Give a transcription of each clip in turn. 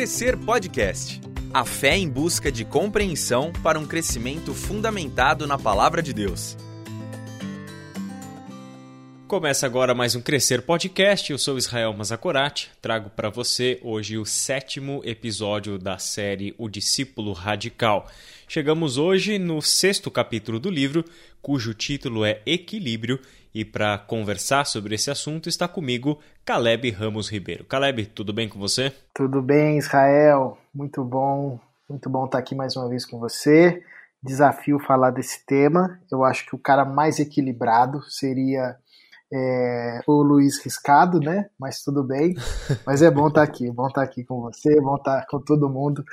Crescer Podcast. A fé em busca de compreensão para um crescimento fundamentado na palavra de Deus. Começa agora mais um Crescer Podcast. Eu sou Israel Mazakorati. Trago para você hoje o sétimo episódio da série O Discípulo Radical. Chegamos hoje no sexto capítulo do livro, cujo título é Equilíbrio, e para conversar sobre esse assunto está comigo Caleb Ramos Ribeiro. Caleb, tudo bem com você? Tudo bem, Israel. Muito bom, muito bom estar aqui mais uma vez com você. Desafio falar desse tema. Eu acho que o cara mais equilibrado seria é, o Luiz Riscado, né? Mas tudo bem. Mas é bom estar aqui, bom estar aqui com você, bom estar com todo mundo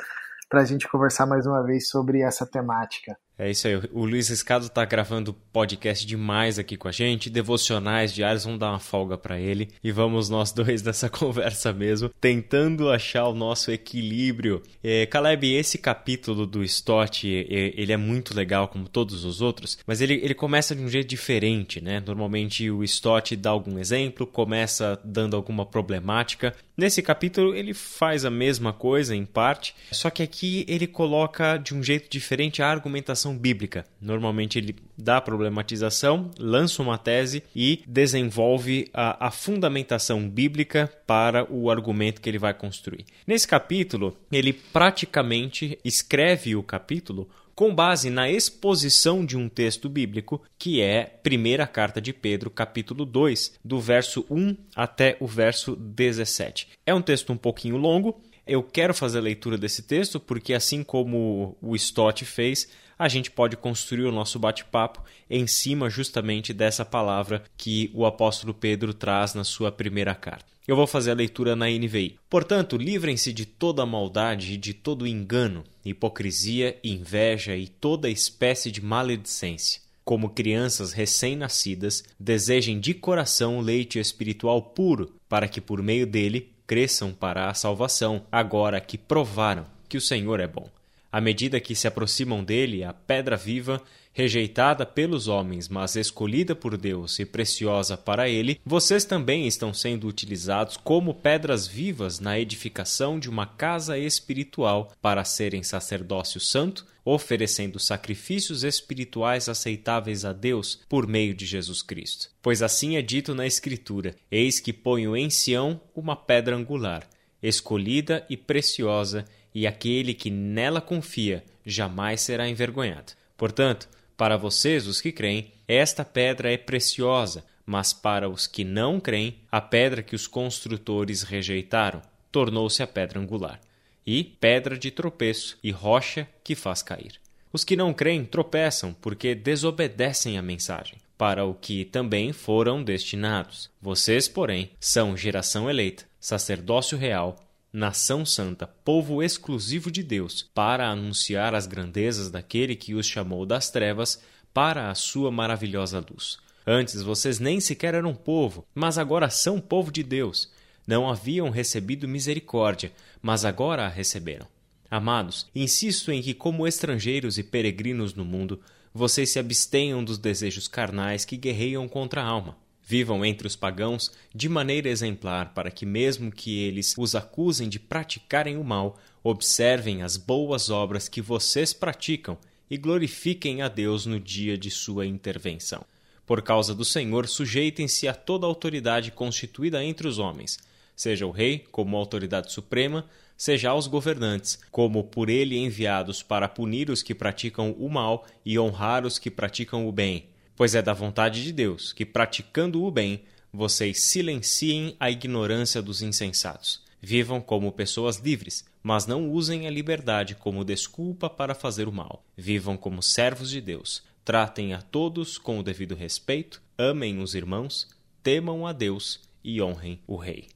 para a gente conversar mais uma vez sobre essa temática. É isso aí. O Luiz Riscado está gravando podcast demais aqui com a gente, devocionais diários, vamos dar uma folga para ele e vamos nós dois nessa conversa mesmo, tentando achar o nosso equilíbrio. É, Caleb, esse capítulo do Stott, ele é muito legal como todos os outros, mas ele, ele começa de um jeito diferente, né? Normalmente o Stott dá algum exemplo, começa dando alguma problemática. Nesse capítulo ele faz a mesma coisa em parte, só que aqui ele coloca de um jeito diferente a argumentação bíblica. Normalmente ele dá problematização, lança uma tese e desenvolve a, a fundamentação bíblica para o argumento que ele vai construir. Nesse capítulo, ele praticamente escreve o capítulo com base na exposição de um texto bíblico, que é primeira carta de Pedro, capítulo 2, do verso 1 até o verso 17. É um texto um pouquinho longo, eu quero fazer a leitura desse texto porque, assim como o Stott fez, a gente pode construir o nosso bate-papo em cima justamente dessa palavra que o apóstolo Pedro traz na sua primeira carta. Eu vou fazer a leitura na NVI. Portanto, livrem-se de toda maldade e de todo engano, hipocrisia, inveja e toda espécie de maledicência. Como crianças recém-nascidas, desejem de coração leite espiritual puro, para que por meio dele cresçam para a salvação, agora que provaram que o Senhor é bom. À medida que se aproximam dele, a pedra viva, rejeitada pelos homens, mas escolhida por Deus e preciosa para ele, vocês também estão sendo utilizados como pedras vivas na edificação de uma casa espiritual para serem sacerdócio santo, oferecendo sacrifícios espirituais aceitáveis a Deus por meio de Jesus Cristo. Pois assim é dito na Escritura: Eis que ponho em Sião uma pedra angular, escolhida e preciosa e aquele que nela confia jamais será envergonhado. Portanto, para vocês, os que creem, esta pedra é preciosa, mas para os que não creem, a pedra que os construtores rejeitaram tornou-se a pedra angular, e pedra de tropeço e rocha que faz cair. Os que não creem tropeçam porque desobedecem a mensagem, para o que também foram destinados. Vocês, porém, são geração eleita, sacerdócio real, nação santa, povo exclusivo de Deus, para anunciar as grandezas daquele que os chamou das trevas para a sua maravilhosa luz. Antes vocês nem sequer eram povo, mas agora são povo de Deus. Não haviam recebido misericórdia, mas agora a receberam. Amados, insisto em que, como estrangeiros e peregrinos no mundo, vocês se abstenham dos desejos carnais que guerreiam contra a alma. Vivam entre os pagãos de maneira exemplar, para que, mesmo que eles os acusem de praticarem o mal, observem as boas obras que vocês praticam e glorifiquem a Deus no dia de sua intervenção. Por causa do Senhor, sujeitem-se a toda autoridade constituída entre os homens, seja o rei como autoridade suprema, seja aos governantes, como por ele enviados para punir os que praticam o mal e honrar os que praticam o bem Pois é da vontade de Deus que, praticando o bem, vocês silenciem a ignorância dos insensatos. Vivam como pessoas livres, mas não usem a liberdade como desculpa para fazer o mal. Vivam como servos de Deus. Tratem a todos com o devido respeito, amem os irmãos, temam a Deus e honrem o Rei.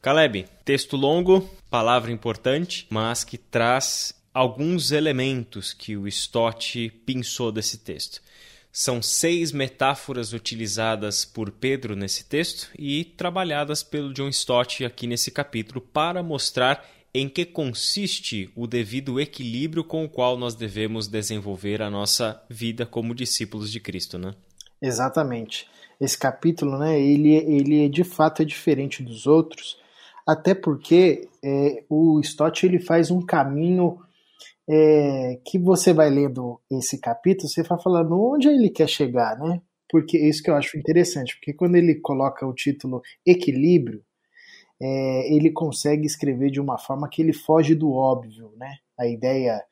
Caleb, texto longo, palavra importante, mas que traz alguns elementos que o Stott pensou desse texto. São seis metáforas utilizadas por Pedro nesse texto e trabalhadas pelo John Stott aqui nesse capítulo para mostrar em que consiste o devido equilíbrio com o qual nós devemos desenvolver a nossa vida como discípulos de Cristo, né? Exatamente. Esse capítulo, né, ele, ele de fato é diferente dos outros, até porque é, o Stott ele faz um caminho é, que você vai lendo esse capítulo, você vai falando onde ele quer chegar, né? Porque isso que eu acho interessante, porque quando ele coloca o título Equilíbrio, é, ele consegue escrever de uma forma que ele foge do óbvio, né? A ideia,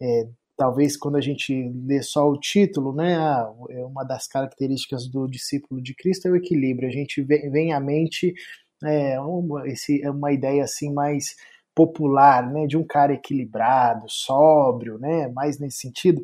é, talvez quando a gente lê só o título, né? Ah, é uma das características do discípulo de Cristo é o equilíbrio. A gente vem, vem à mente é, uma, esse, é uma ideia assim mais popular, né? De um cara equilibrado, sóbrio, né? Mais nesse sentido.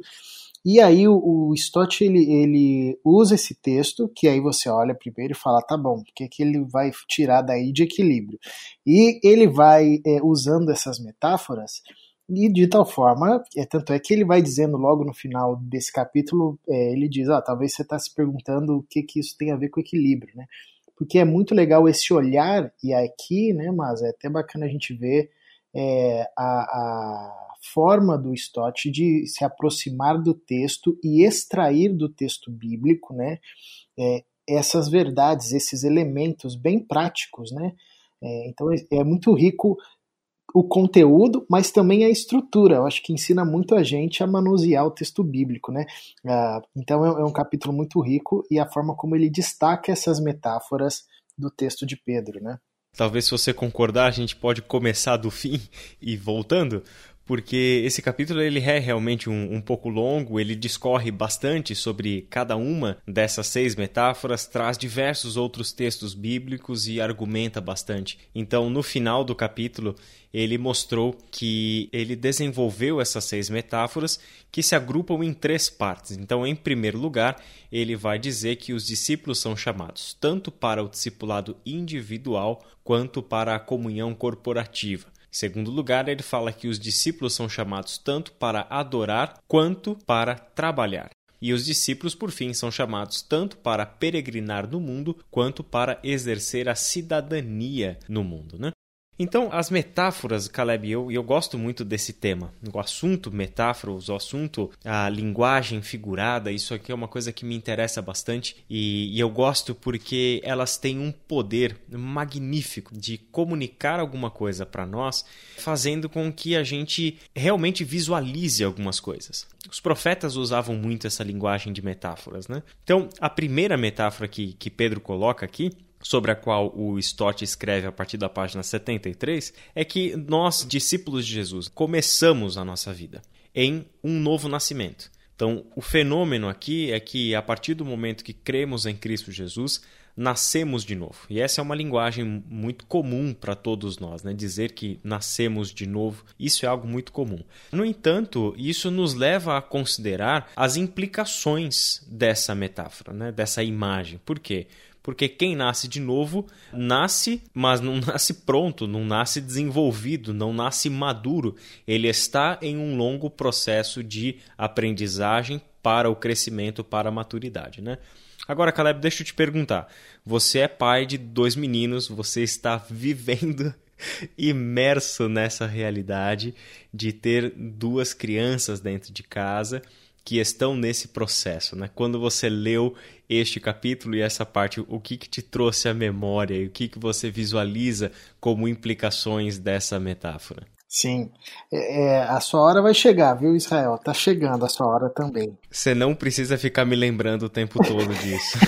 E aí o, o Stott ele, ele usa esse texto, que aí você olha primeiro e fala, tá bom, o que, que ele vai tirar daí de equilíbrio? E ele vai é, usando essas metáforas e de tal forma, é, tanto é que ele vai dizendo logo no final desse capítulo, é, ele diz, ah, talvez você está se perguntando o que, que isso tem a ver com equilíbrio, né? Porque é muito legal esse olhar, e aqui, né, mas é até bacana a gente ver é, a, a forma do Stott de se aproximar do texto e extrair do texto bíblico, né, é, essas verdades, esses elementos bem práticos, né. É, então é, é muito rico o conteúdo, mas também a estrutura. Eu acho que ensina muito a gente a manusear o texto bíblico, né? Ah, então é, é um capítulo muito rico e a forma como ele destaca essas metáforas do texto de Pedro, né? Talvez se você concordar, a gente pode começar do fim e voltando, porque esse capítulo ele é realmente um, um, pouco longo, ele discorre bastante sobre cada uma dessas seis metáforas, traz diversos outros textos bíblicos e argumenta bastante. Então, no final do capítulo, ele mostrou que ele desenvolveu essas seis metáforas que se agrupam em três partes. Então, em primeiro lugar, ele vai dizer que os discípulos são chamados tanto para o discipulado individual quanto para a comunhão corporativa. Segundo lugar, ele fala que os discípulos são chamados tanto para adorar quanto para trabalhar. E os discípulos, por fim, são chamados tanto para peregrinar no mundo quanto para exercer a cidadania no mundo. Né? Então, as metáforas, Caleb, eu, eu gosto muito desse tema. O assunto metáforas, o assunto, a linguagem figurada, isso aqui é uma coisa que me interessa bastante e, e eu gosto porque elas têm um poder magnífico de comunicar alguma coisa para nós, fazendo com que a gente realmente visualize algumas coisas. Os profetas usavam muito essa linguagem de metáforas, né? Então, a primeira metáfora que, que Pedro coloca aqui sobre a qual o Stott escreve a partir da página 73, é que nós, discípulos de Jesus, começamos a nossa vida em um novo nascimento. Então, o fenômeno aqui é que a partir do momento que cremos em Cristo Jesus, nascemos de novo. E essa é uma linguagem muito comum para todos nós, né? Dizer que nascemos de novo, isso é algo muito comum. No entanto, isso nos leva a considerar as implicações dessa metáfora, né? Dessa imagem. Por quê? Porque quem nasce de novo nasce, mas não nasce pronto, não nasce desenvolvido, não nasce maduro. Ele está em um longo processo de aprendizagem para o crescimento, para a maturidade, né? Agora, Caleb, deixa eu te perguntar. Você é pai de dois meninos, você está vivendo imerso nessa realidade de ter duas crianças dentro de casa que estão nesse processo, né? Quando você leu este capítulo e essa parte, o que, que te trouxe à memória e o que, que você visualiza como implicações dessa metáfora? Sim, é, é, a sua hora vai chegar, viu, Israel? Tá chegando a sua hora também. Você não precisa ficar me lembrando o tempo todo disso.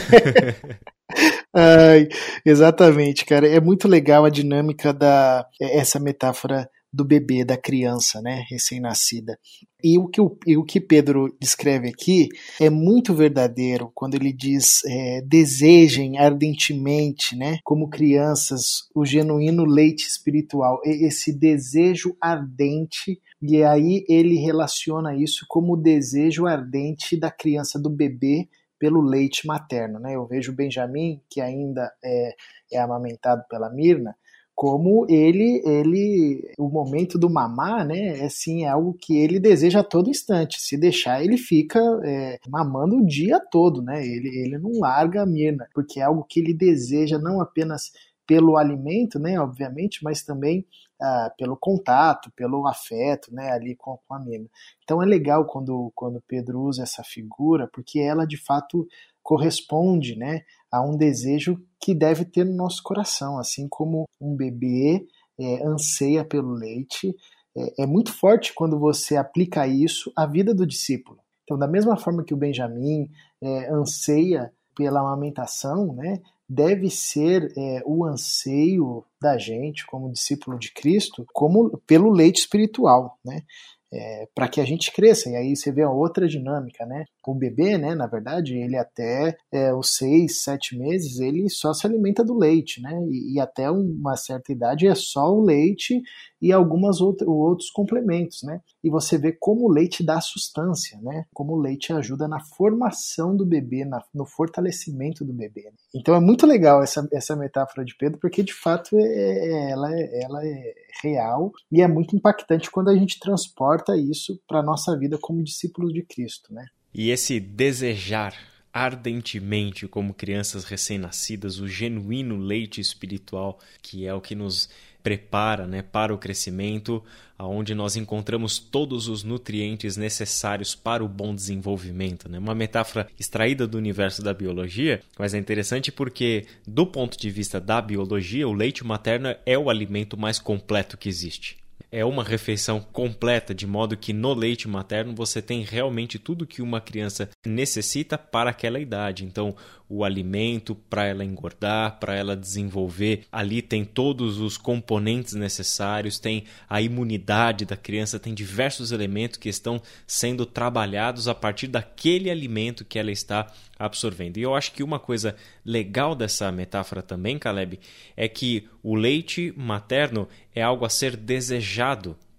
Ai, exatamente, cara. É muito legal a dinâmica da essa metáfora do bebê, da criança, né, recém-nascida. E o que, o, e o que Pedro descreve aqui é muito verdadeiro quando ele diz é, desejem ardentemente, né, como crianças, o genuíno leite espiritual, esse desejo ardente e aí ele relaciona isso como o desejo ardente da criança, do bebê, pelo leite materno. Né? Eu vejo Benjamin, que ainda é, é amamentado pela Mirna, como ele, ele, o momento do mamar, né, é assim, é algo que ele deseja a todo instante. Se deixar, ele fica é, mamando o dia todo, né? Ele, ele não larga a Mirna, porque é algo que ele deseja não apenas pelo alimento, né, obviamente, mas também ah, pelo contato, pelo afeto, né, ali com, com a Mirna. Então é legal quando, quando Pedro usa essa figura, porque ela de fato corresponde, né, a um desejo que deve ter no nosso coração, assim como um bebê é, anseia pelo leite. É, é muito forte quando você aplica isso à vida do discípulo. Então, da mesma forma que o Benjamim é, anseia pela amamentação, né, deve ser é, o anseio da gente como discípulo de Cristo, como pelo leite espiritual, né? É, para que a gente cresça. E aí você vê a outra dinâmica, né? O bebê, né, na verdade, ele até é, os seis, sete meses, ele só se alimenta do leite, né? E, e até uma certa idade é só o leite e algumas outros, complementos, né? E você vê como o leite dá sustância, né? Como o leite ajuda na formação do bebê, na, no fortalecimento do bebê. Então é muito legal essa, essa metáfora de Pedro, porque de fato é, é, ela, é, ela é real e é muito impactante quando a gente transporta isso para a nossa vida como discípulos de Cristo, né? E esse desejar ardentemente como crianças recém-nascidas o genuíno leite espiritual, que é o que nos prepara né, para o crescimento, aonde nós encontramos todos os nutrientes necessários para o bom desenvolvimento. Né? Uma metáfora extraída do universo da biologia, mas é interessante porque, do ponto de vista da biologia, o leite materno é o alimento mais completo que existe é uma refeição completa, de modo que no leite materno você tem realmente tudo que uma criança necessita para aquela idade. Então, o alimento para ela engordar, para ela desenvolver. Ali tem todos os componentes necessários, tem a imunidade da criança, tem diversos elementos que estão sendo trabalhados a partir daquele alimento que ela está absorvendo. E eu acho que uma coisa legal dessa metáfora também, Caleb, é que o leite materno é algo a ser desejado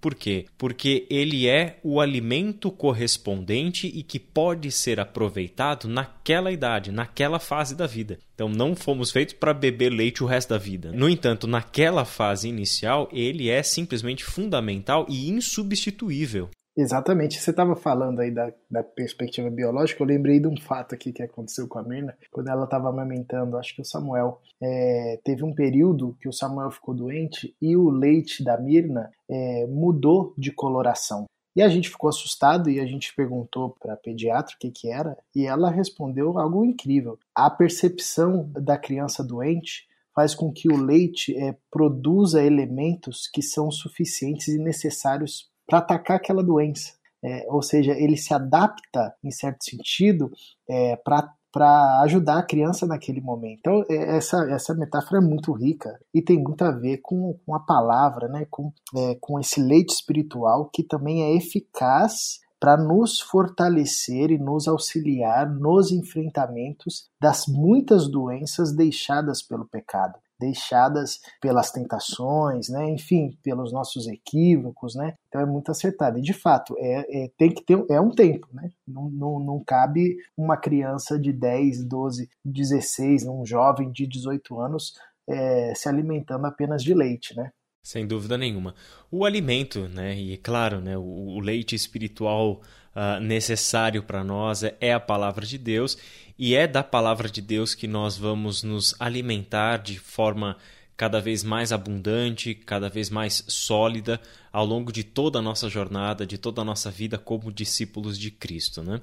por quê? Porque ele é o alimento correspondente e que pode ser aproveitado naquela idade, naquela fase da vida. Então não fomos feitos para beber leite o resto da vida. No entanto, naquela fase inicial, ele é simplesmente fundamental e insubstituível. Exatamente. Você estava falando aí da, da, perspectiva biológica, eu lembrei de um fato aqui que aconteceu com a Mirna, quando ela estava amamentando, acho que o Samuel. É, teve um período que o Samuel ficou doente e o leite da Mirna é, mudou de coloração. E a gente ficou assustado e a gente perguntou para a pediatra o que, que era, e ela respondeu algo incrível. A percepção da criança doente faz com que o leite é, produza elementos que são suficientes e necessários para atacar aquela doença. É, ou seja, ele se adapta, em certo sentido, é, para ajudar a criança naquele momento. Então, é, essa, essa metáfora é muito rica e tem muito a ver com, com a palavra, né? com, é, com esse leite espiritual que também é eficaz para nos fortalecer e nos auxiliar nos enfrentamentos das muitas doenças deixadas pelo pecado deixadas pelas tentações, né? enfim, pelos nossos equívocos, né? Então é muito acertado. E de fato, é, é tem que ter é um tempo, né? Não, não, não cabe uma criança de 10, 12, 16, um jovem de 18 anos é, se alimentando apenas de leite, né? Sem dúvida nenhuma. O alimento, né? E claro, né? O, o leite espiritual uh, necessário para nós é, é a palavra de Deus e é da palavra de Deus que nós vamos nos alimentar de forma cada vez mais abundante, cada vez mais sólida ao longo de toda a nossa jornada, de toda a nossa vida como discípulos de Cristo, né?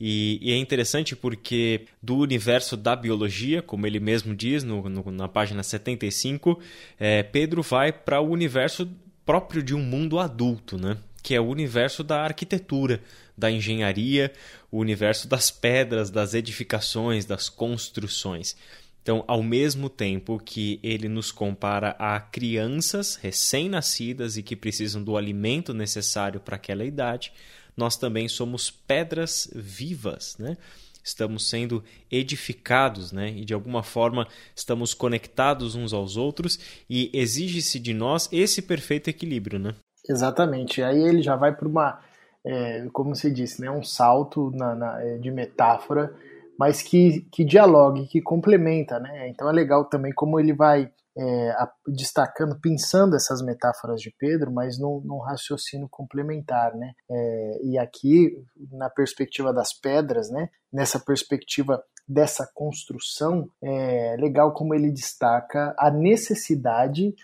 E, e, é interessante porque do universo da biologia, como ele mesmo diz no, no, na página 75, é, Pedro vai para o universo próprio de um mundo adulto, né? que é o universo da arquitetura, da engenharia, o universo das pedras, das edificações, das construções. Então, ao mesmo tempo que ele nos compara a crianças recém-nascidas e que precisam do alimento necessário para aquela idade, nós também somos pedras vivas, né? Estamos sendo edificados, né? E de alguma forma estamos conectados uns aos outros e exige-se de nós esse perfeito equilíbrio, né? Exatamente. Aí ele já vai para uma, é, como você disse, né, um salto na, na, é, de metáfora, mas que, que dialogue, que complementa. Né? Então é legal também como ele vai é, a, destacando, pensando essas metáforas de Pedro, mas num, num raciocínio complementar. Né? É, e aqui, na perspectiva das pedras, né, nessa perspectiva dessa construção, é legal como ele destaca a necessidade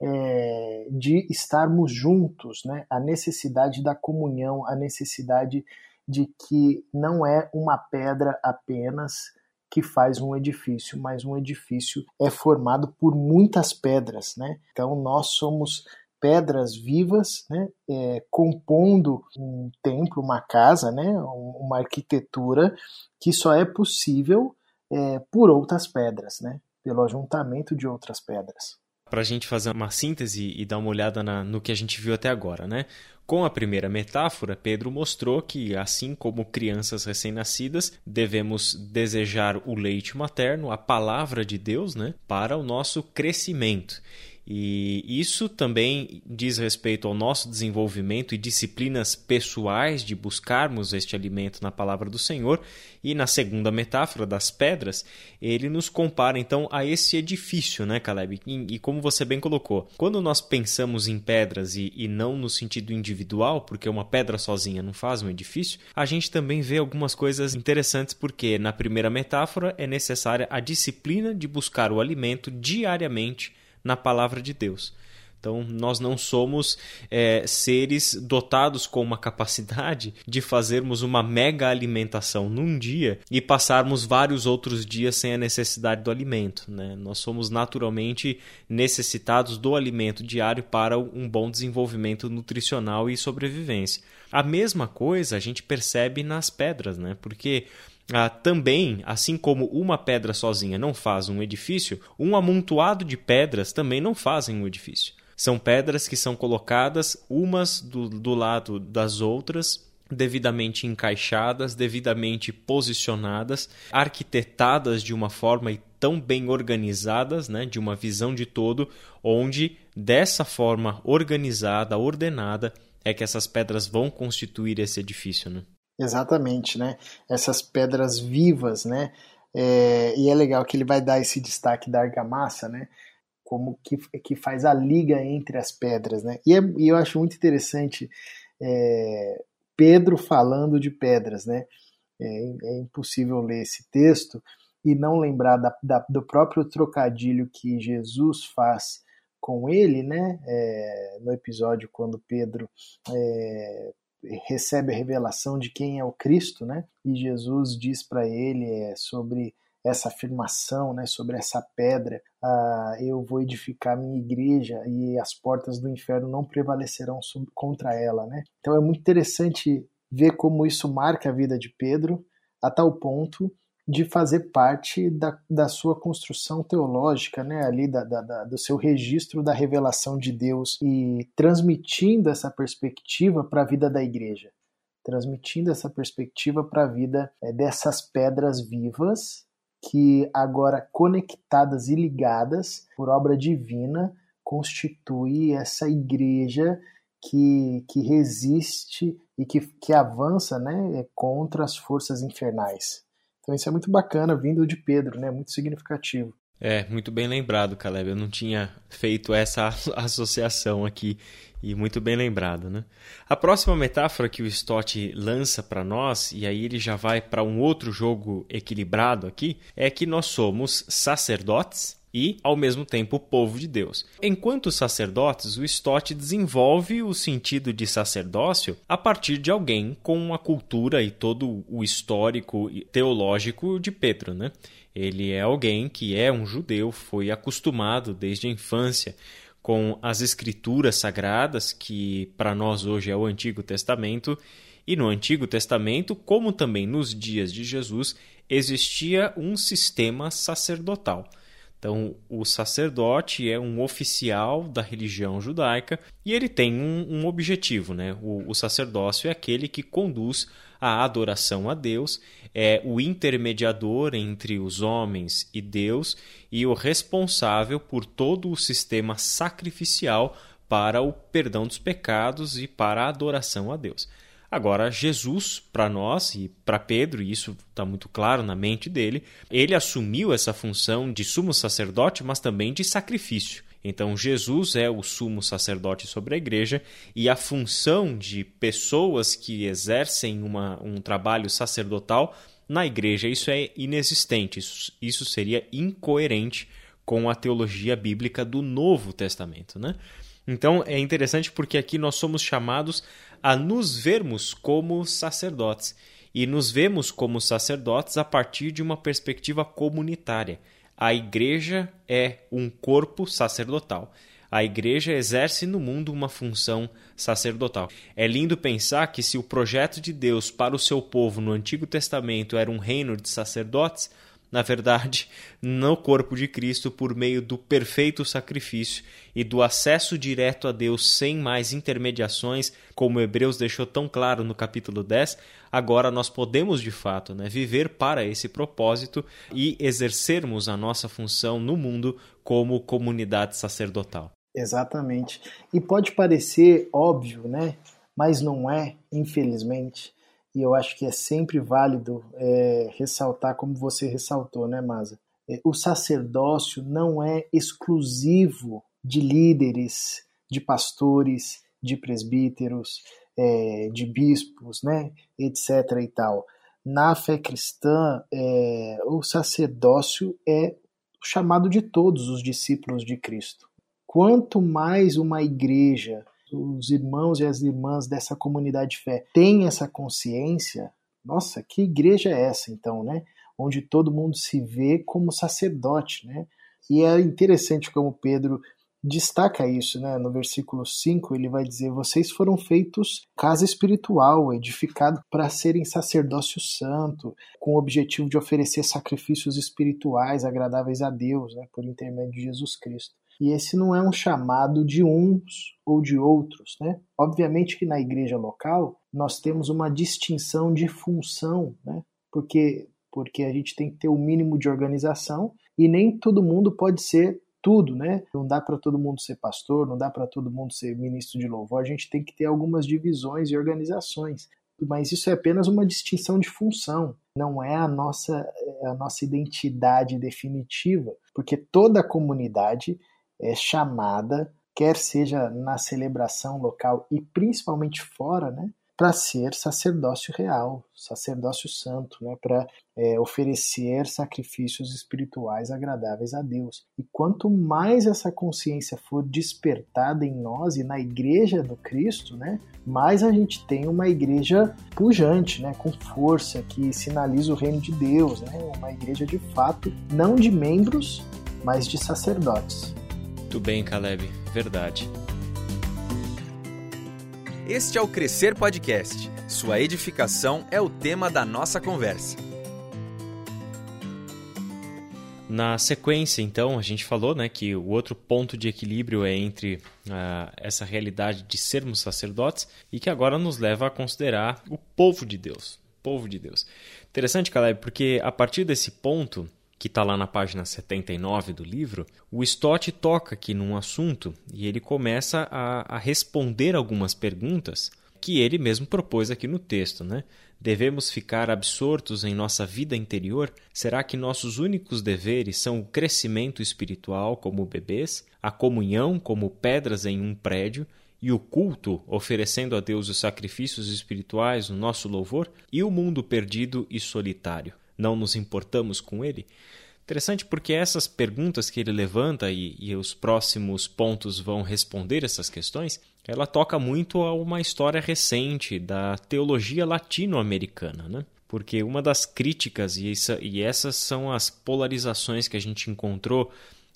é, de estarmos juntos, né? a necessidade da comunhão, a necessidade de que não é uma pedra apenas que faz um edifício, mas um edifício é formado por muitas pedras, né? Então nós somos pedras vivas, né, é, compondo um templo, uma casa, né, uma arquitetura que só é possível é, por outras pedras, né, pelo ajuntamento de outras pedras para a gente fazer uma síntese e dar uma olhada na, no que a gente viu até agora, né? Com a primeira metáfora, Pedro mostrou que, assim como crianças recém-nascidas, devemos desejar o leite materno, a palavra de Deus, né, para o nosso crescimento. E isso também diz respeito ao nosso desenvolvimento e disciplinas pessoais de buscarmos este alimento na palavra do Senhor. E na segunda metáfora das pedras, ele nos compara então a esse edifício, né, Caleb? E, e como você bem colocou, quando nós pensamos em pedras e, e não no sentido individual, porque uma pedra sozinha não faz um edifício, a gente também vê algumas coisas interessantes, porque na primeira metáfora é necessária a disciplina de buscar o alimento diariamente na palavra de Deus. Então, nós não somos é, seres dotados com uma capacidade de fazermos uma mega alimentação num dia e passarmos vários outros dias sem a necessidade do alimento. Né? Nós somos naturalmente necessitados do alimento diário para um bom desenvolvimento nutricional e sobrevivência. A mesma coisa a gente percebe nas pedras, né? porque ah, também, assim como uma pedra sozinha não faz um edifício, um amontoado de pedras também não fazem um edifício. São pedras que são colocadas umas do, do lado das outras, devidamente encaixadas, devidamente posicionadas, arquitetadas de uma forma e tão bem organizadas, né, de uma visão de todo, onde dessa forma organizada, ordenada, é que essas pedras vão constituir esse edifício. Né? Exatamente, né? Essas pedras vivas, né? É, e é legal que ele vai dar esse destaque da argamassa, né? Como que, que faz a liga entre as pedras, né? E, é, e eu acho muito interessante é, Pedro falando de pedras, né? É, é, impossível ler esse texto e não lembrar da, da, do próprio trocadilho que Jesus faz com ele, né? É, no episódio quando Pedro é, recebe a revelação de quem é o Cristo, né? E Jesus diz para ele é, sobre essa afirmação, né, sobre essa pedra, ah, eu vou edificar minha igreja e as portas do inferno não prevalecerão contra ela, né? Então é muito interessante ver como isso marca a vida de Pedro a tal ponto de fazer parte da, da sua construção teológica, né, ali da, da, do seu registro da revelação de Deus e transmitindo essa perspectiva para a vida da igreja, transmitindo essa perspectiva para a vida é, dessas pedras vivas que agora conectadas e ligadas por obra divina constitui essa igreja que, que resiste e que, que avança né, contra as forças infernais. Então isso é muito bacana, vindo de Pedro, né? Muito significativo. É, muito bem lembrado, Caleb. Eu não tinha feito essa associação aqui e muito bem lembrado, né? A próxima metáfora que o Stott lança para nós, e aí ele já vai para um outro jogo equilibrado aqui, é que nós somos sacerdotes e, ao mesmo tempo, povo de Deus. Enquanto sacerdotes, o Stott desenvolve o sentido de sacerdócio a partir de alguém com uma cultura e todo o histórico teológico de Pedro. Né? Ele é alguém que é um judeu, foi acostumado desde a infância com as escrituras sagradas, que para nós hoje é o Antigo Testamento, e no Antigo Testamento, como também nos dias de Jesus, existia um sistema sacerdotal. Então, o sacerdote é um oficial da religião judaica e ele tem um, um objetivo. Né? O, o, sacerdócio é aquele que conduz a adoração a Deus, é o intermediador entre os homens e Deus e o responsável por todo o sistema sacrificial para o perdão dos pecados e para a adoração a Deus. Agora, Jesus, para nós e para Pedro, e isso está muito claro na mente dele, ele assumiu essa função de sumo sacerdote, mas também de sacrifício. Então, Jesus é o sumo sacerdote sobre a igreja e a função de pessoas que exercem uma, um trabalho sacerdotal na igreja, isso é inexistente, isso, isso seria incoerente com a teologia bíblica do Novo Testamento. Né? Então, é interessante porque aqui nós somos chamados a nos vermos como sacerdotes. e nos vemos como sacerdotes a partir de uma perspectiva comunitária. A igreja é um corpo sacerdotal. A igreja exerce no mundo uma função sacerdotal. É lindo pensar que, se o projeto de Deus para o seu povo no Antigo Testamento era um reino de sacerdotes, na verdade, no corpo de Cristo, por meio do perfeito sacrifício e do acesso direto a Deus sem mais intermediações, como Hebreus deixou tão claro no capítulo 10, agora nós podemos de fato né, viver para esse propósito e exercermos a nossa função no mundo como comunidade sacerdotal. Exatamente. E pode parecer óbvio, né? Mas não é, infelizmente e eu acho que é sempre válido é, ressaltar, como você ressaltou, né, Masa? É, o sacerdócio não é exclusivo de líderes, de pastores, de presbíteros, é, de bispos, né, etc. e tal. Na fé cristã, é, o sacerdócio é o chamado de todos os discípulos de Cristo. Quanto mais uma igreja os irmãos e as irmãs dessa comunidade de fé têm essa consciência, nossa, que igreja é essa então, né? Onde todo mundo se vê como sacerdote, né? E é interessante como Pedro destaca isso, né? No versículo 5, ele vai dizer: Vocês foram feitos casa espiritual, edificado para serem sacerdócio santo, com o objetivo de oferecer sacrifícios espirituais agradáveis a Deus, né? Por intermédio de Jesus Cristo. E esse não é um chamado de uns ou de outros, né? Obviamente que na igreja local nós temos uma distinção de função, né? Porque porque a gente tem que ter o um mínimo de organização e nem todo mundo pode ser tudo, né? Não dá para todo mundo ser pastor, não dá para todo mundo ser ministro de louvor. A gente tem que ter algumas divisões e organizações. Mas isso é apenas uma distinção de função, não é a nossa a nossa identidade definitiva, porque toda a comunidade é chamada, quer seja na celebração local e principalmente fora, né, para ser sacerdócio real, sacerdócio santo, né, para é, oferecer sacrifícios espirituais agradáveis a Deus. E quanto mais essa consciência for despertada em nós e na igreja do Cristo, né, mais a gente tem uma igreja pujante, né, com força, que sinaliza o reino de Deus, né, uma igreja de fato, não de membros, mas de sacerdotes. Muito bem, Caleb, verdade. Este é o Crescer Podcast. Sua edificação é o tema da nossa conversa. Na sequência, então, a gente falou né, que o outro ponto de equilíbrio é entre uh, essa realidade de sermos sacerdotes e que agora nos leva a considerar o povo de Deus. Povo de Deus. Interessante, Caleb, porque a partir desse ponto que está lá na página 79 do livro, o Stott toca aqui num assunto e ele começa a, a responder algumas perguntas que ele mesmo propôs aqui no texto, né? Devemos ficar absortos em nossa vida interior? Será que nossos únicos deveres são o crescimento espiritual como bebês, a comunhão como pedras em um prédio e o culto, oferecendo a Deus os sacrifícios espirituais, o nosso louvor, e o mundo perdido e solitário? Não nos importamos com ele? Interessante porque essas perguntas que ele levanta e, e os próximos pontos vão responder essas questões, ela toca muito a uma história recente da teologia latino-americana, né? Porque uma das críticas, e, essa, e essas são as polarizações que a gente encontrou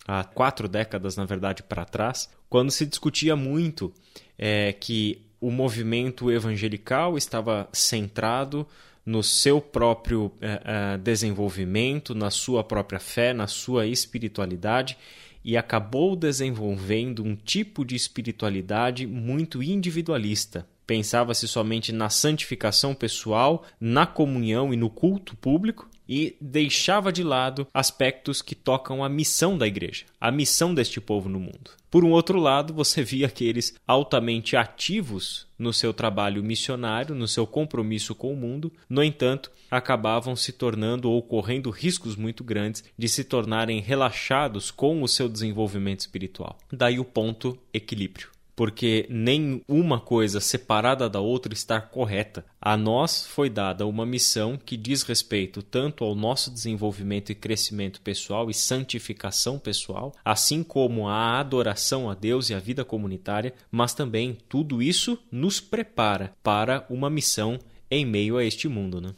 há quatro décadas, na verdade, para trás, quando se discutia muito é, que o movimento evangelical estava centrado no seu próprio uh, desenvolvimento, na sua própria fé, na sua espiritualidade e acabou desenvolvendo um tipo de espiritualidade muito individualista. Pensava-se somente na santificação pessoal, na comunhão e no culto público, e deixava de lado aspectos que tocam a missão da igreja, a missão deste povo no mundo. Por um outro lado, você via aqueles altamente ativos no seu trabalho missionário, no seu compromisso com o mundo, no entanto, acabavam se tornando ou correndo riscos muito grandes de se tornarem relaxados com o seu desenvolvimento espiritual. Daí o ponto equilíbrio porque nem uma coisa separada da outra está correta. A nós foi dada uma missão que diz respeito tanto ao nosso desenvolvimento e crescimento pessoal e santificação pessoal, assim como à adoração a Deus e à vida comunitária, mas também tudo isso nos prepara para uma missão em meio a este mundo, né?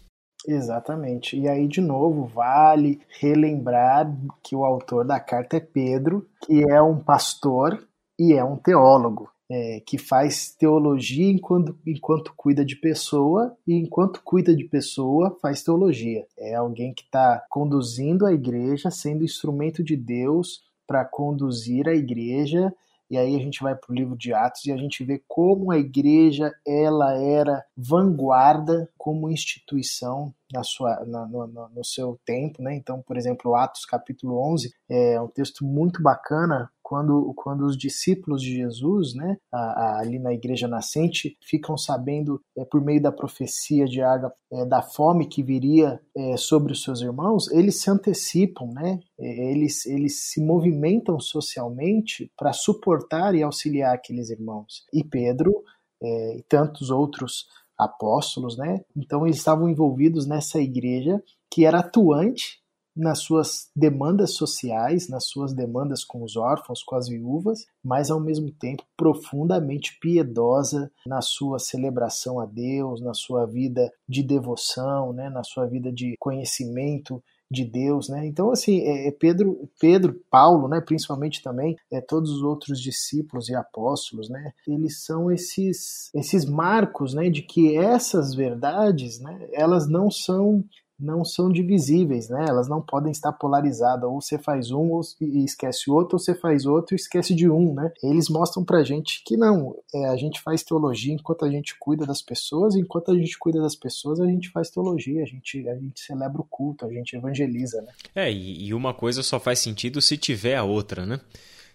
Exatamente. E aí, de novo, vale relembrar que o autor da carta é Pedro, que é um pastor e é um teólogo. É, que faz teologia enquanto, enquanto cuida de pessoa, e enquanto cuida de pessoa, faz teologia. É alguém que está conduzindo a igreja, sendo instrumento de Deus para conduzir a igreja e aí a gente vai para o livro de Atos e a gente vê como a igreja ela era vanguarda como instituição na sua, na, no, no, seu tempo, né? Então, por exemplo, Atos capítulo 11 é um texto muito bacana quando, quando os discípulos de Jesus, né, a, a, ali na igreja nascente, ficam sabendo é, por meio da profecia de Água é, da fome que viria é, sobre os seus irmãos, eles se antecipam, né? É, eles, eles se movimentam socialmente para suportar e auxiliar aqueles irmãos. E Pedro é, e tantos outros apóstolos, né? Então eles estavam envolvidos nessa igreja que era atuante nas suas demandas sociais, nas suas demandas com os órfãos, com as viúvas, mas ao mesmo tempo profundamente piedosa na sua celebração a Deus, na sua vida de devoção, né, na sua vida de conhecimento de Deus, né? Então assim, é, é Pedro, Pedro, Paulo, né, principalmente também, é todos os outros discípulos e apóstolos, né? Eles são esses esses marcos, né, de que essas verdades, né, elas não são não são divisíveis, né? Elas não podem estar polarizadas. Ou você faz um ou, e esquece outro, ou você faz outro e esquece de um, né? Eles mostram pra gente que não, é, a gente faz teologia enquanto a gente cuida das pessoas, enquanto a gente cuida das pessoas, a gente faz teologia, a gente, a gente celebra o culto, a gente evangeliza, né? É, e, e uma coisa só faz sentido se tiver a outra, né?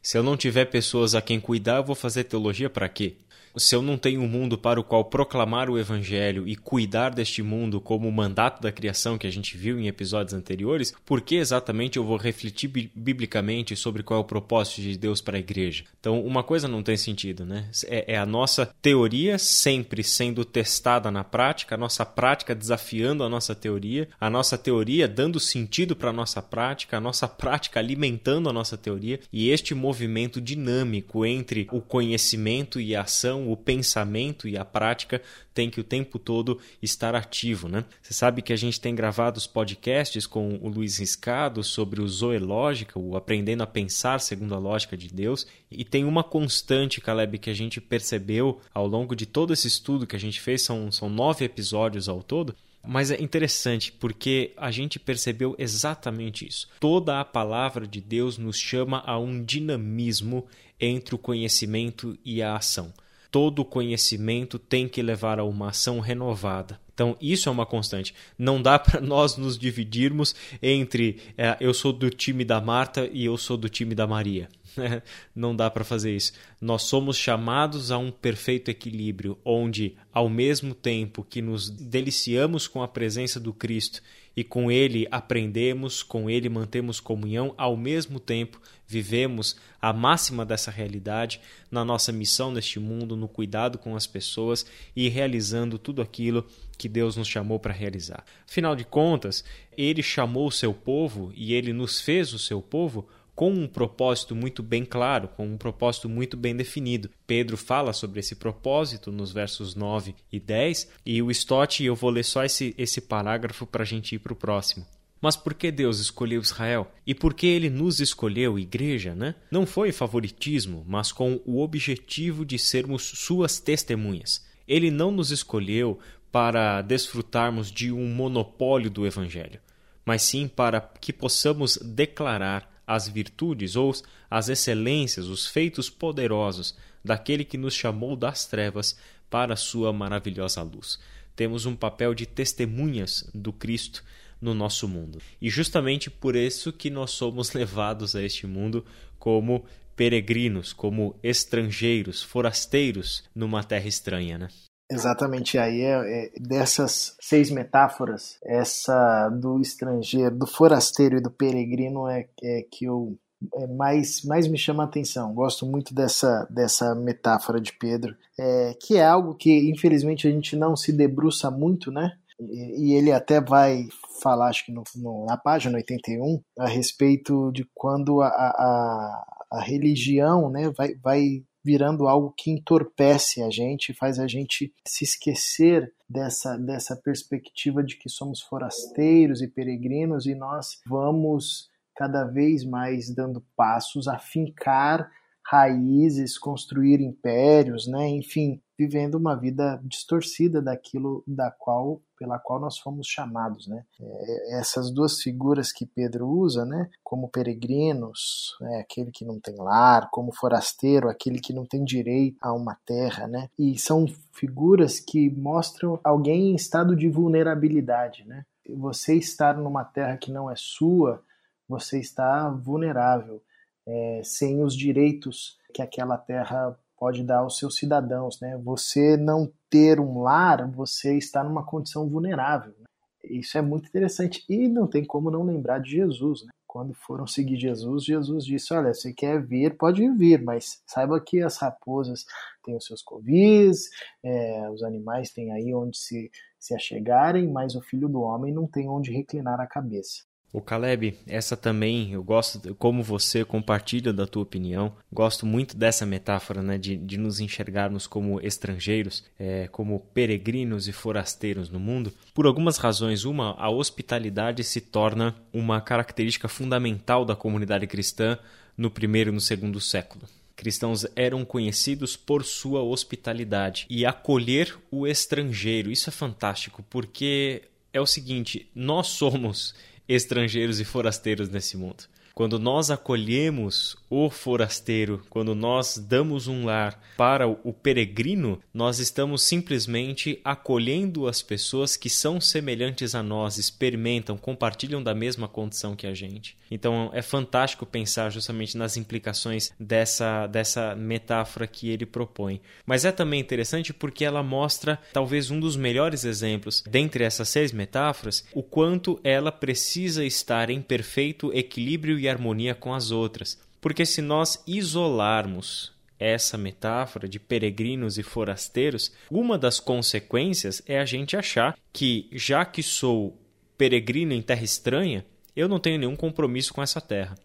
Se eu não tiver pessoas a quem cuidar, eu vou fazer teologia para quê? Se eu não tenho um mundo para o qual proclamar o evangelho e cuidar deste mundo como o mandato da criação que a gente viu em episódios anteriores, por que exatamente eu vou refletir biblicamente sobre qual é o propósito de Deus para a igreja? Então, uma coisa não tem sentido, né? É, é a nossa teoria sempre sendo testada na prática, a nossa prática desafiando a nossa teoria, a nossa teoria dando sentido para a nossa prática, a nossa prática alimentando a nossa teoria e este movimento dinâmico entre o conhecimento e a ação o pensamento e a prática tem que o tempo todo estar ativo, né? Você sabe que a gente tem gravado os podcasts com o Luiz Riscado sobre o zoológica, o aprendendo a pensar segundo a lógica de Deus, e tem uma constante, Caleb, que a gente percebeu ao longo de todo esse estudo que a gente fez, são, são nove episódios ao todo, mas é interessante porque a gente percebeu exatamente isso. Toda a palavra de Deus nos chama a um dinamismo entre o conhecimento e a ação todo conhecimento tem que levar a uma ação renovada. Então, isso é uma constante. Não dá para nós nos dividirmos entre é, eu sou do time da Marta e eu sou do time da Maria. Não dá para fazer isso. Nós somos chamados a um perfeito equilíbrio, onde, ao mesmo tempo que nos deliciamos com a presença do Cristo e com Ele aprendemos, com Ele mantemos comunhão, ao mesmo tempo vivemos a máxima dessa realidade na nossa missão neste mundo, no cuidado com as pessoas e realizando tudo aquilo que Deus nos chamou para realizar. Afinal de contas, Ele chamou o seu povo e Ele nos fez o seu povo com um propósito muito bem claro, com um propósito muito bem definido. Pedro fala sobre esse propósito nos versos 9 e 10, e o Stott, eu vou ler só esse, esse parágrafo para a gente ir para o próximo. Mas por que Deus escolheu Israel? E por que ele nos escolheu, igreja, né? Não foi favoritismo, mas com o objetivo de sermos suas testemunhas. Ele não nos escolheu para desfrutarmos de um monopólio do evangelho, mas sim para que possamos declarar as virtudes ou as excelências, os feitos poderosos daquele que nos chamou das trevas para a sua maravilhosa luz. Temos um papel de testemunhas do Cristo no nosso mundo. E justamente por isso que nós somos levados a este mundo como peregrinos, como estrangeiros, forasteiros numa terra estranha, né? Exatamente, aí é, é, dessas seis metáforas, essa do estrangeiro, do forasteiro e do peregrino é, é que eu é, mais, mais me chama a atenção. Gosto muito dessa, dessa metáfora de Pedro, é, que é algo que infelizmente a gente não se debruça muito, né? E, ele até vai falar, acho que no, no, na página 81, a respeito de quando a, a, a religião né, vai, vai virando algo que entorpece a gente, faz a gente se esquecer dessa, dessa perspectiva de que somos forasteiros e peregrinos e nós vamos cada vez mais dando passos a fincar raízes, construir impérios, né? Enfim, vivendo uma vida distorcida daquilo da qual pela qual nós fomos chamados, né? É, essas duas figuras que Pedro usa, né? Como peregrinos, né? aquele que não tem lar, como forasteiro, aquele que não tem direito a uma terra, né? E são figuras que mostram alguém em estado de vulnerabilidade, né? Você estar numa terra que não é sua, você está vulnerável é, sem os direitos que aquela terra pode dar aos seus cidadãos. Né? Você não ter um lar, você está numa condição vulnerável. Né? Isso é muito interessante. E não tem como não lembrar de Jesus. Né? Quando foram seguir Jesus, Jesus disse: Olha, você quer vir, pode vir, mas saiba que as raposas têm os seus covis, é, os animais têm aí onde se, se achegarem, mas o filho do homem não tem onde reclinar a cabeça. O Caleb, essa também, eu gosto, como você compartilha da tua opinião, gosto muito dessa metáfora, né, de, de nos enxergarmos como estrangeiros, é, como peregrinos e forasteiros no mundo. Por algumas razões, uma, a hospitalidade se torna uma característica fundamental da comunidade cristã no primeiro e no segundo século. Cristãos eram conhecidos por sua hospitalidade e acolher o estrangeiro. Isso é fantástico, porque é o seguinte: nós somos estrangeiros e forasteiros nesse mundo. Quando nós acolhemos o forasteiro, quando nós damos um lar para o peregrino, nós estamos simplesmente acolhendo as pessoas que são semelhantes a nós, experimentam, compartilham da mesma condição que a gente. Então é fantástico pensar justamente nas implicações dessa, dessa metáfora que ele propõe. Mas é também interessante porque ela mostra talvez um dos melhores exemplos dentre essas seis metáforas, o quanto ela precisa estar em perfeito equilíbrio e harmonia com as outras. Porque se nós isolarmos essa metáfora de peregrinos e forasteiros, uma das consequências é a gente achar que, já que sou peregrino em terra estranha, eu não tenho nenhum compromisso com essa terra.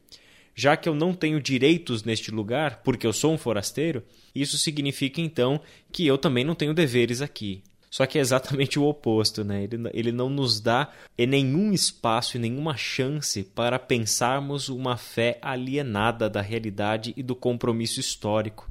Já que eu não tenho direitos neste lugar, porque eu sou um forasteiro, isso significa então que eu também não tenho deveres aqui. Só que é exatamente o oposto, né? Ele, ele não nos dá nenhum espaço e nenhuma chance para pensarmos uma fé alienada da realidade e do compromisso histórico.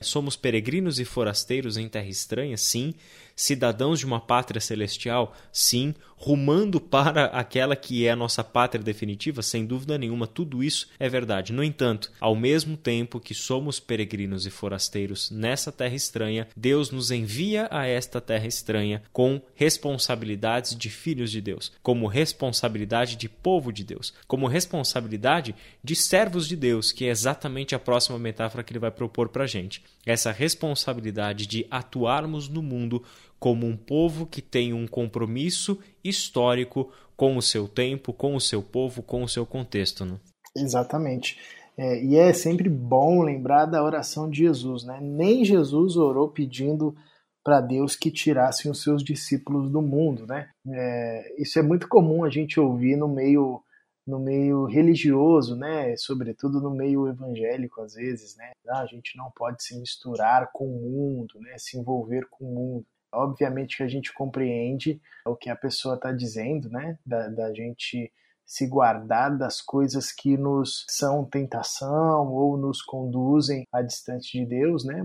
Somos peregrinos e forasteiros em terra estranha, sim, cidadãos de uma pátria celestial, sim, rumando para aquela que é a nossa pátria definitiva, sem dúvida nenhuma, tudo isso é verdade. No entanto, ao mesmo tempo que somos peregrinos e forasteiros nessa terra estranha, Deus nos envia a esta terra estranha com responsabilidades de filhos de Deus, como responsabilidade de povo de Deus, como responsabilidade de servos de Deus, que é exatamente a próxima metáfora que ele vai propor para a gente. Essa responsabilidade de atuarmos no mundo como um povo que tem um compromisso histórico com o seu tempo, com o seu povo, com o seu contexto. Né? Exatamente. É, e é sempre bom lembrar da oração de Jesus. Né? Nem Jesus orou pedindo para Deus que tirassem os seus discípulos do mundo. Né? É, isso é muito comum a gente ouvir no meio no meio religioso, né, sobretudo no meio evangélico às vezes, né, ah, a gente não pode se misturar com o mundo, né, se envolver com o mundo. Obviamente que a gente compreende o que a pessoa está dizendo, né? Da, da gente se guardar das coisas que nos são tentação ou nos conduzem a distante de Deus, né,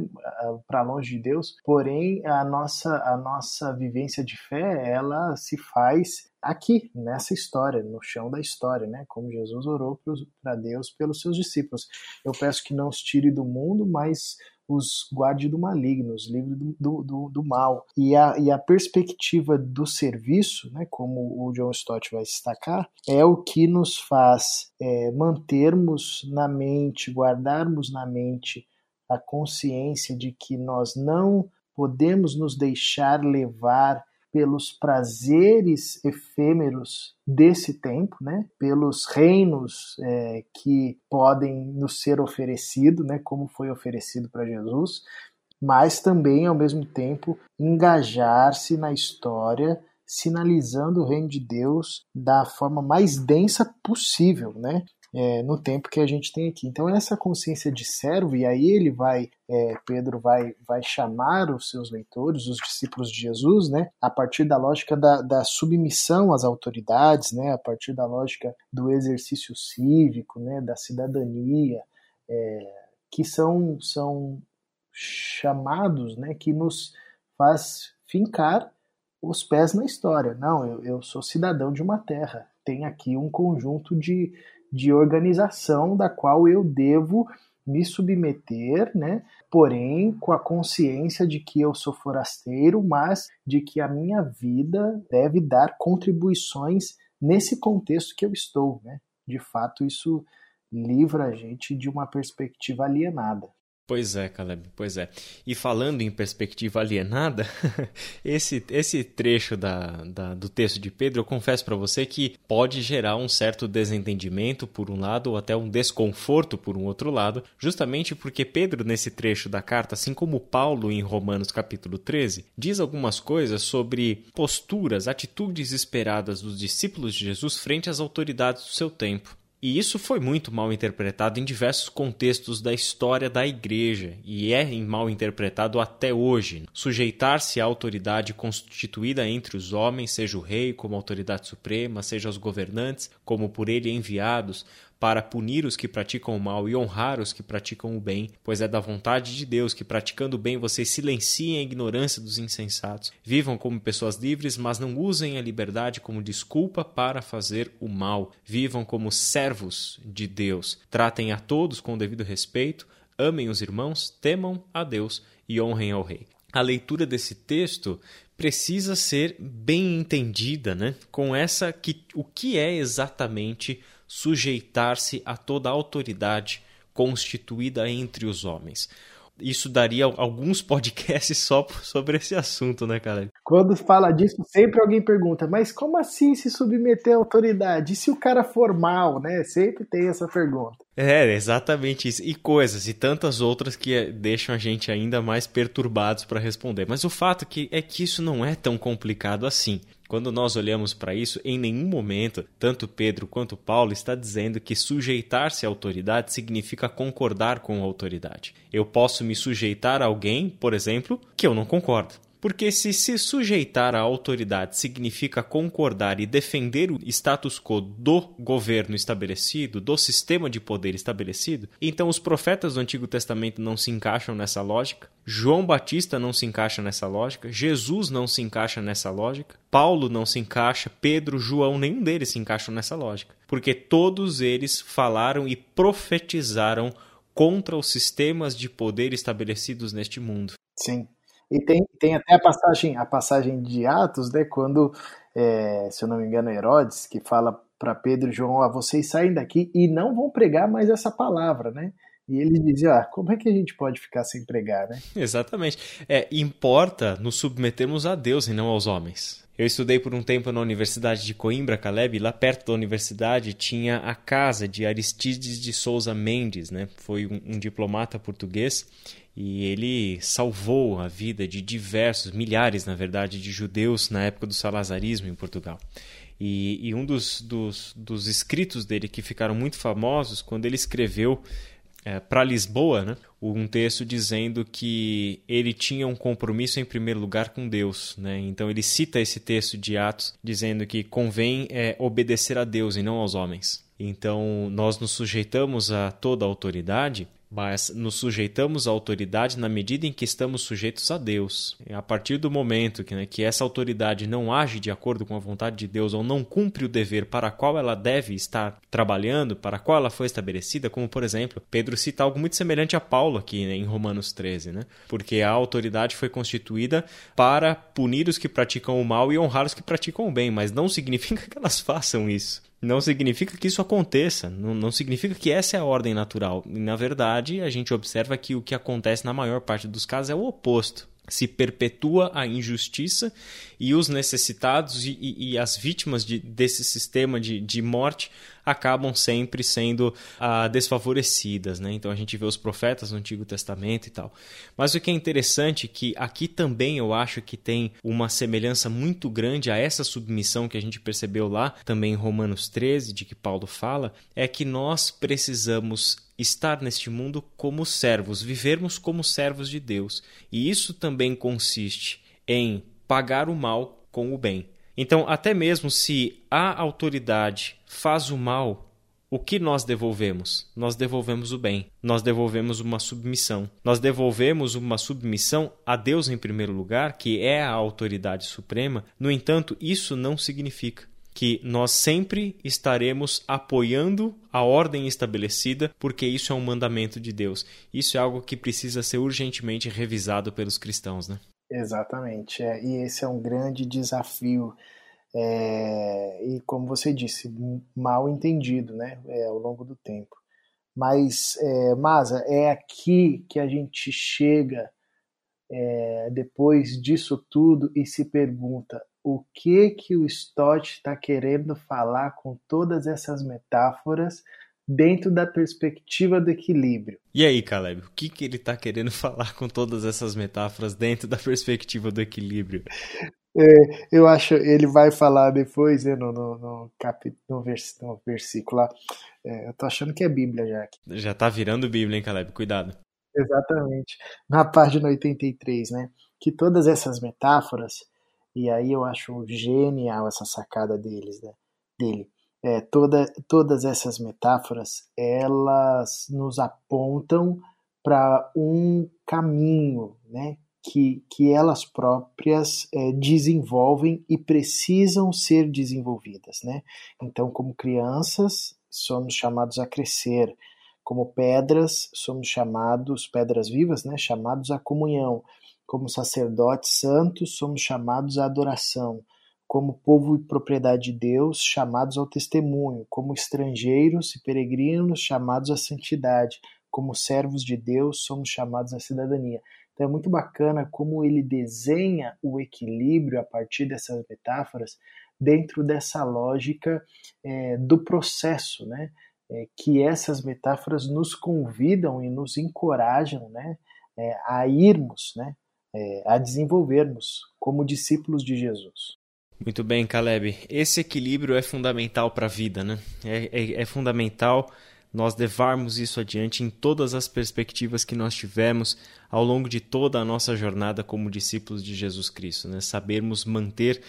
para longe de Deus. Porém, a nossa a nossa vivência de fé, ela se faz aqui, nessa história, no chão da história, né, como Jesus orou para Deus pelos seus discípulos. Eu peço que não os tire do mundo, mas os guarde do maligno, os livre do, do, do, mal. E a, e a perspectiva do serviço, né, como o John Stott vai destacar, é o que nos faz é, mantermos na mente, guardarmos na mente a consciência de que nós não podemos nos deixar levar pelos prazeres efêmeros desse tempo, né? pelos reinos é, que podem nos ser oferecidos, né? como foi oferecido para Jesus, mas também, ao mesmo tempo, engajar-se na história, sinalizando o reino de Deus da forma mais densa possível. Né? É, no tempo que a gente tem aqui. Então essa consciência de servo, e aí ele vai, é, Pedro vai, vai chamar os seus leitores, os discípulos de Jesus, né, a partir da lógica da, da submissão às autoridades, né, a partir da lógica do exercício cívico, né, da cidadania, é, que são, são chamados, né, que nos faz fincar os pés na história. Não, eu, eu sou cidadão de uma terra. Tem aqui um conjunto de, de organização da qual eu devo me submeter, né? Porém, com a consciência de que eu sou forasteiro, mas de que a minha vida deve dar contribuições nesse contexto que eu estou, né? De fato, isso livra a gente de uma perspectiva alienada. Pois é, Caleb, pois é. E falando em perspectiva alienada, esse, esse trecho da, da, do texto de Pedro, eu confesso para você que pode gerar um certo desentendimento por um lado ou até um desconforto por um outro lado, justamente porque Pedro, nesse trecho da carta, assim como Paulo em Romanos capítulo 13, diz algumas coisas sobre posturas, atitudes esperadas dos discípulos de Jesus frente às autoridades do seu tempo. E isso foi muito mal interpretado em diversos contextos da história da Igreja e é mal interpretado até hoje. Sujeitar-se à autoridade constituída entre os homens, seja o rei como autoridade suprema, seja os governantes como por ele enviados, para punir os que praticam o mal e honrar os que praticam o bem, pois é da vontade de Deus que, praticando o bem, vocês silenciem a ignorância dos insensatos. Vivam como pessoas livres, mas não usem a liberdade como desculpa para fazer o mal. Vivam como servos de Deus. Tratem a todos com o devido respeito, amem os irmãos, temam a Deus e honrem ao Rei. A leitura desse texto precisa ser bem entendida, né? Com essa que o que é exatamente sujeitar-se a toda autoridade constituída entre os homens. Isso daria alguns podcasts só sobre esse assunto, né, cara? Quando fala disso, sempre alguém pergunta, mas como assim se submeter à autoridade? E se o cara for mal, né? Sempre tem essa pergunta. É, exatamente isso. E coisas, e tantas outras que deixam a gente ainda mais perturbados para responder. Mas o fato é que isso não é tão complicado assim. Quando nós olhamos para isso, em nenhum momento, tanto Pedro quanto Paulo está dizendo que sujeitar-se à autoridade significa concordar com a autoridade. Eu posso me sujeitar a alguém, por exemplo, que eu não concordo. Porque se se sujeitar à autoridade significa concordar e defender o status quo do governo estabelecido, do sistema de poder estabelecido, então os profetas do Antigo Testamento não se encaixam nessa lógica, João Batista não se encaixa nessa lógica, Jesus não se encaixa nessa lógica, Paulo não se encaixa, Pedro, João, nenhum deles se encaixam nessa lógica, porque todos eles falaram e profetizaram contra os sistemas de poder estabelecidos neste mundo. Sim. E tem, tem até a passagem, a passagem de Atos, né, quando, é, se eu não me engano, Herodes, que fala para Pedro e João, ah, vocês saem daqui e não vão pregar mais essa palavra, né? E ele dizia, ah, como é que a gente pode ficar sem pregar, né? Exatamente. É, importa nos submetermos a Deus e não aos homens. Eu estudei por um tempo na Universidade de Coimbra, Caleb, e lá perto da universidade tinha a casa de Aristides de Souza Mendes, né? Foi um, um diplomata português e ele salvou a vida de diversos, milhares, na verdade, de judeus na época do salazarismo em Portugal. E, e um dos, dos, dos, escritos dele que ficaram muito famosos, quando ele escreveu é, para Lisboa, né, um texto dizendo que ele tinha um compromisso em primeiro lugar com Deus. Né? Então ele cita esse texto de Atos dizendo que convém é, obedecer a Deus e não aos homens. Então nós nos sujeitamos a toda a autoridade mas nos sujeitamos à autoridade na medida em que estamos sujeitos a Deus. A partir do momento que, né, que essa autoridade não age de acordo com a vontade de Deus ou não cumpre o dever para qual ela deve estar trabalhando, para qual ela foi estabelecida, como por exemplo, Pedro cita algo muito semelhante a Paulo aqui né, em Romanos 13, né? porque a autoridade foi constituída para punir os que praticam o mal e honrar os que praticam o bem, mas não significa que elas façam isso não significa que isso aconteça, não, não, significa que essa é a ordem natural. Na verdade, a gente observa que o que acontece na maior parte dos casos é o oposto. Se perpetua a injustiça e os necessitados e, e, e as vítimas de, desse sistema de, de morte acabam sempre sendo ah, desfavorecidas, né? Então a gente vê os profetas no Antigo Testamento e tal. Mas o que é interessante é que aqui também eu acho que tem uma semelhança muito grande a essa submissão que a gente percebeu lá, também em Romanos 13, de que Paulo fala, é que nós precisamos estar neste mundo como servos, vivermos como servos de Deus. E isso também consiste em pagar o mal com o bem. Então, até mesmo se a autoridade faz o mal, o que nós devolvemos? Nós devolvemos o bem. Nós devolvemos uma submissão. Nós devolvemos uma submissão a Deus em primeiro lugar, que é a autoridade suprema. No entanto, isso não significa que nós sempre estaremos apoiando a ordem estabelecida, porque isso é um mandamento de Deus. Isso é algo que precisa ser urgentemente revisado pelos cristãos, né? Exatamente, é, e esse é um grande desafio, é, e como você disse, mal entendido né, é, ao longo do tempo. Mas, é, Masa, é aqui que a gente chega é, depois disso tudo e se pergunta o que que o Stott está querendo falar com todas essas metáforas dentro da perspectiva do equilíbrio. E aí, Caleb, o que, que ele está querendo falar com todas essas metáforas dentro da perspectiva do equilíbrio? É, eu acho ele vai falar depois né, no, no, no, cap, no, vers, no versículo lá. É, eu tô achando que é Bíblia já. Aqui. Já tá virando Bíblia, hein, Caleb? Cuidado. Exatamente. Na página 83, né? Que todas essas metáforas, e aí eu acho genial essa sacada deles, né, dele é, toda, todas essas metáforas elas nos apontam para um caminho né, que, que elas próprias é, desenvolvem e precisam ser desenvolvidas. Né? Então, como crianças, somos chamados a crescer. Como pedras, somos chamados, pedras vivas, né, chamados à comunhão. Como sacerdotes santos, somos chamados à adoração como povo e propriedade de Deus, chamados ao testemunho, como estrangeiros e peregrinos, chamados à santidade, como servos de Deus, somos chamados à cidadania. Então é muito bacana como ele desenha o equilíbrio a partir dessas metáforas dentro dessa lógica é, do processo, né? É, que essas metáforas nos convidam e nos encorajam, né? É, a irmos, né? É, a desenvolvermos como discípulos de Jesus. Muito bem, Caleb. Esse equilíbrio é fundamental para a vida, né? É, é, é, fundamental nós levarmos isso adiante em todas as perspectivas que nós tivemos ao longo de toda a nossa jornada como discípulos de Jesus Cristo, né? Sabermos manter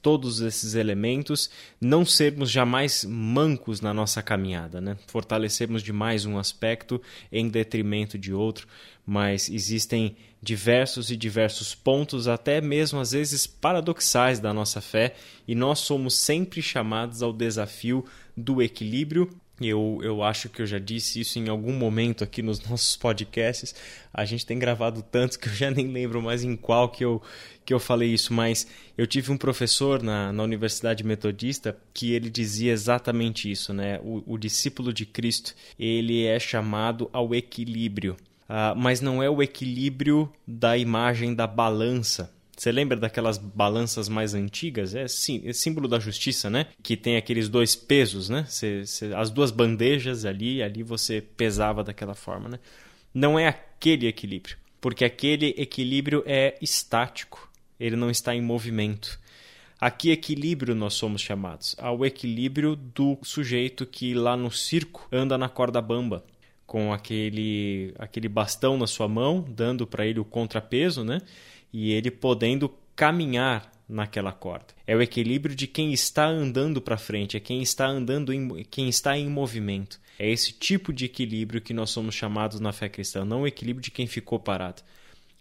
todos esses elementos, não sermos jamais mancos na nossa caminhada, né? Fortalecermos demais um aspecto em detrimento de outro, mas existem diversos e diversos pontos, até mesmo às vezes paradoxais da nossa fé, e nós somos sempre chamados ao desafio do equilíbrio eu, eu acho que eu já disse isso em algum momento aqui nos nossos podcasts. A gente tem gravado tantos que eu já nem lembro mais em qual que eu, que eu falei isso, mas eu tive um professor na, na Universidade Metodista que ele dizia exatamente isso, né? O, o discípulo de Cristo, ele é chamado ao equilíbrio. Uh, mas não é o equilíbrio da imagem da balança, você lembra daquelas balanças mais antigas? É, sim, é símbolo da justiça, né? Que tem aqueles dois pesos, né? As duas bandejas ali, ali você pesava daquela forma, né? Não é aquele equilíbrio, porque aquele equilíbrio é estático, ele não está em movimento. Aqui equilíbrio nós somos chamados, ao equilíbrio do sujeito que lá no circo anda na corda bamba, com aquele aquele bastão na sua mão, dando para ele o contrapeso, né? E ele podendo caminhar naquela corda. É o equilíbrio de quem está andando para frente, é quem está andando em, quem está em movimento. É esse tipo de equilíbrio que nós somos chamados na fé cristã, não o equilíbrio de quem ficou parado,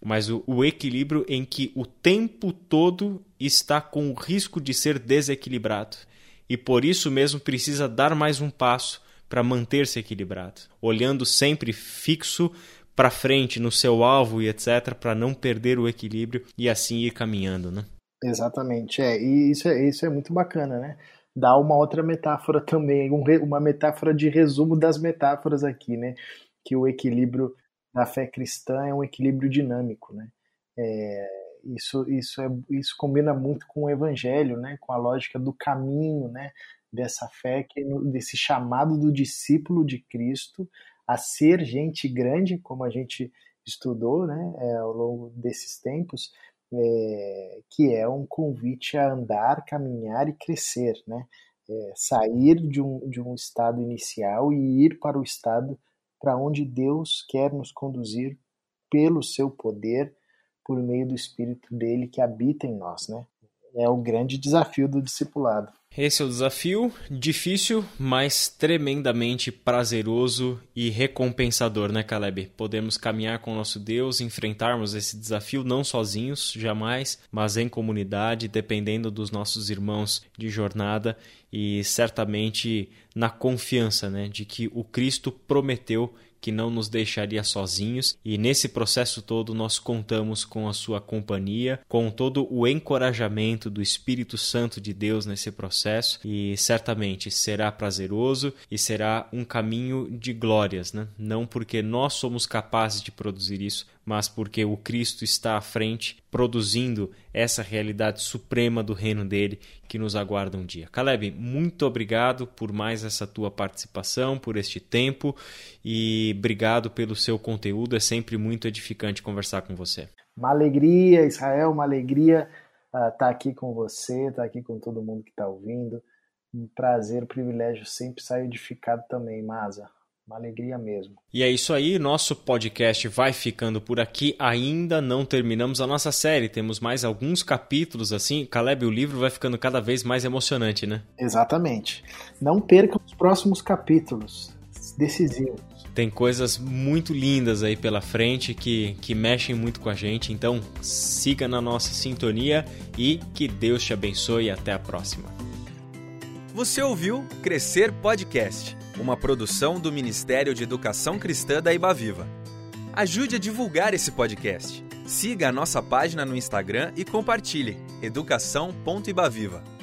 mas o, o equilíbrio em que o tempo todo está com o risco de ser desequilibrado e por isso mesmo precisa dar mais um passo para manter-se equilibrado, olhando sempre fixo para frente no seu alvo e etc, para não perder o equilíbrio e assim ir caminhando, né? Exatamente, é. E isso é, isso é muito bacana, né? Dá uma outra metáfora também, um, uma metáfora de resumo das metáforas aqui, né? Que o equilíbrio da fé cristã é um equilíbrio dinâmico, né? É, isso, isso, é, isso combina muito com o evangelho, né? Com a lógica do caminho, né? dessa fé, que desse chamado do discípulo de Cristo a ser gente grande, como a gente estudou né, é, ao longo desses tempos, é, que é um convite a andar, caminhar e crescer, né? É, sair de um, de um estado inicial e ir para o estado para onde Deus quer nos conduzir pelo seu poder, por meio do Espírito dele que habita em nós, né? É o grande desafio do discipulado. Esse é o desafio, difícil, mas tremendamente prazeroso e recompensador, né, Caleb? Podemos caminhar com o nosso Deus, enfrentarmos esse desafio não sozinhos, jamais, mas em comunidade, dependendo dos nossos irmãos de jornada e certamente na confiança, né, de que o Cristo prometeu que não nos deixaria sozinhos e nesse processo todo nós contamos com a sua companhia, com todo o encorajamento do Espírito Santo de Deus nesse processo e certamente será prazeroso e será um caminho de glórias, né? não porque nós somos capazes de produzir isso, mas porque o Cristo está à frente, produzindo essa realidade suprema do reino dele que nos aguarda um dia. Caleb, muito obrigado por mais essa tua participação, por este tempo e obrigado pelo seu conteúdo. É sempre muito edificante conversar com você. Uma alegria, Israel, uma alegria estar uh, tá aqui com você, estar tá aqui com todo mundo que está ouvindo. Um prazer, um privilégio sempre sair edificado também, Maza. Uma alegria mesmo. E é isso aí, nosso podcast vai ficando por aqui. Ainda não terminamos a nossa série, temos mais alguns capítulos assim. Caleb, o livro vai ficando cada vez mais emocionante, né? Exatamente. Não percam os próximos capítulos decisivos. Tem coisas muito lindas aí pela frente que, que mexem muito com a gente. Então siga na nossa sintonia e que Deus te abençoe e até a próxima. Você ouviu Crescer Podcast uma produção do Ministério de Educação Cristã da Ibaviva. Ajude a divulgar esse podcast. Siga a nossa página no Instagram e compartilhe educação.ibaviva.